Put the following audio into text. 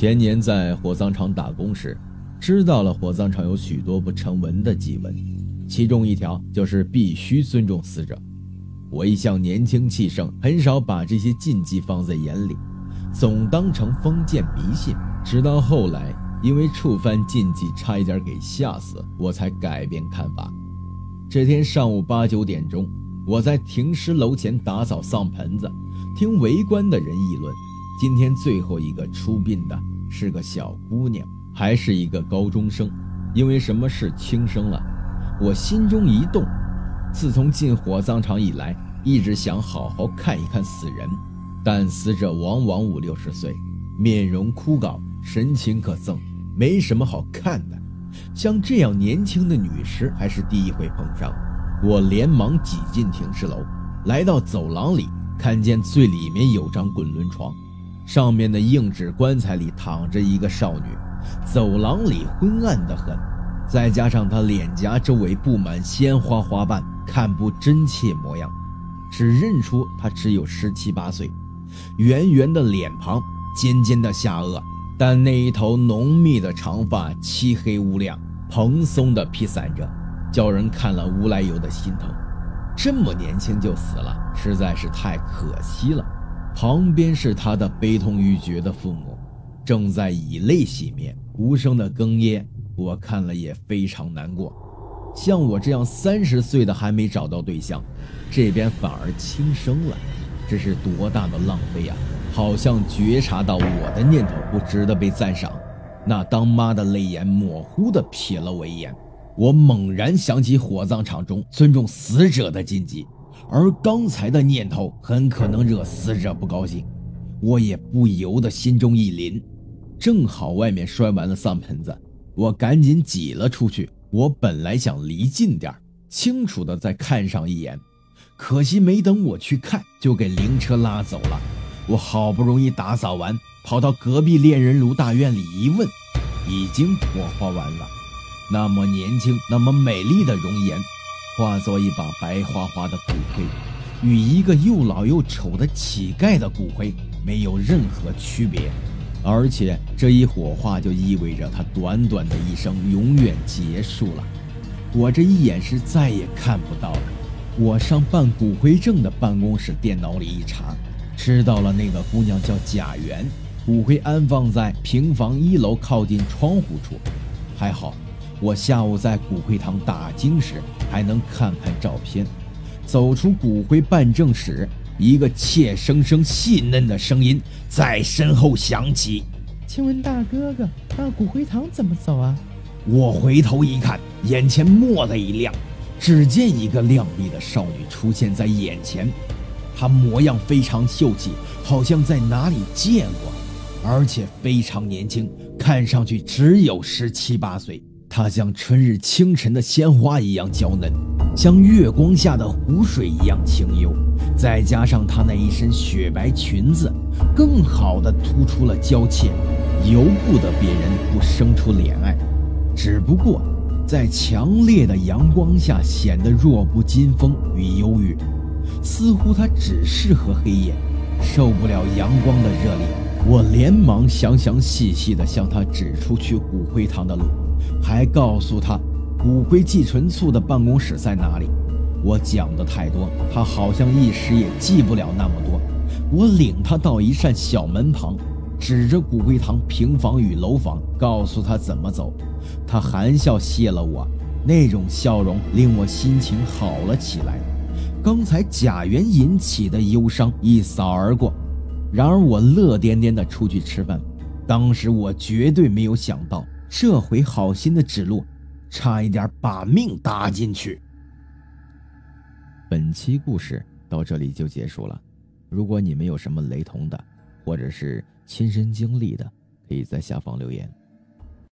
前年在火葬场打工时，知道了火葬场有许多不成文的祭文，其中一条就是必须尊重死者。我一向年轻气盛，很少把这些禁忌放在眼里，总当成封建迷信。直到后来，因为触犯禁忌，差一点给吓死，我才改变看法。这天上午八九点钟，我在停尸楼前打扫丧盆子，听围观的人议论：今天最后一个出殡的是个小姑娘，还是一个高中生，因为什么事轻生了。我心中一动。自从进火葬场以来，一直想好好看一看死人，但死者往往五六十岁，面容枯槁，神情可憎，没什么好看的。像这样年轻的女尸还是第一回碰上。我连忙挤进停尸楼，来到走廊里，看见最里面有张滚轮床，上面的硬纸棺材里躺着一个少女。走廊里昏暗得很，再加上她脸颊周围布满鲜花花瓣。看不真切模样，只认出他只有十七八岁，圆圆的脸庞，尖尖的下颚，但那一头浓密的长发漆黑乌亮，蓬松的披散着，叫人看了无来由的心疼。这么年轻就死了，实在是太可惜了。旁边是他的悲痛欲绝的父母，正在以泪洗面，无声的哽咽，我看了也非常难过。像我这样三十岁的还没找到对象，这边反而轻生了，这是多大的浪费啊！好像觉察到我的念头不值得被赞赏，那当妈的泪眼模糊地瞥了我一眼。我猛然想起火葬场中尊重死者的禁忌，而刚才的念头很可能惹死者不高兴，我也不由得心中一凛。正好外面摔完了丧盆子，我赶紧挤了出去。我本来想离近点清楚的再看上一眼，可惜没等我去看，就给灵车拉走了。我好不容易打扫完，跑到隔壁恋人炉大院里一问，已经火化完了。那么年轻、那么美丽的容颜，化作一把白花花的骨灰，与一个又老又丑的乞丐的骨灰没有任何区别。而且这一火化就意味着他短短的一生永远结束了，我这一眼是再也看不到了。我上办骨灰证的办公室电脑里一查，知道了那个姑娘叫贾媛，骨灰安放在平房一楼靠近窗户处。还好，我下午在骨灰堂打经时还能看看照片。走出骨灰办证室。一个怯生生、细嫩的声音在身后响起：“请问大哥哥，到骨灰堂怎么走啊？”我回头一看，眼前蓦地一亮，只见一个靓丽的少女出现在眼前。她模样非常秀气，好像在哪里见过，而且非常年轻，看上去只有十七八岁。她像春日清晨的鲜花一样娇嫩，像月光下的湖水一样清幽。再加上她那一身雪白裙子，更好的突出了娇怯，由不得别人不生出怜爱。只不过，在强烈的阳光下显得弱不禁风与忧郁，似乎她只适合黑夜，受不了阳光的热力。我连忙详详细细地向她指出去骨灰堂的路，还告诉他骨灰寄存处的办公室在哪里。我讲的太多，他好像一时也记不了那么多。我领他到一扇小门旁，指着骨灰堂平房与楼房，告诉他怎么走。他含笑谢了我，那种笑容令我心情好了起来。刚才贾元引起的忧伤一扫而过。然而我乐颠颠地出去吃饭，当时我绝对没有想到，这回好心的指路，差一点把命搭进去。本期故事到这里就结束了。如果你们有什么雷同的，或者是亲身经历的，可以在下方留言。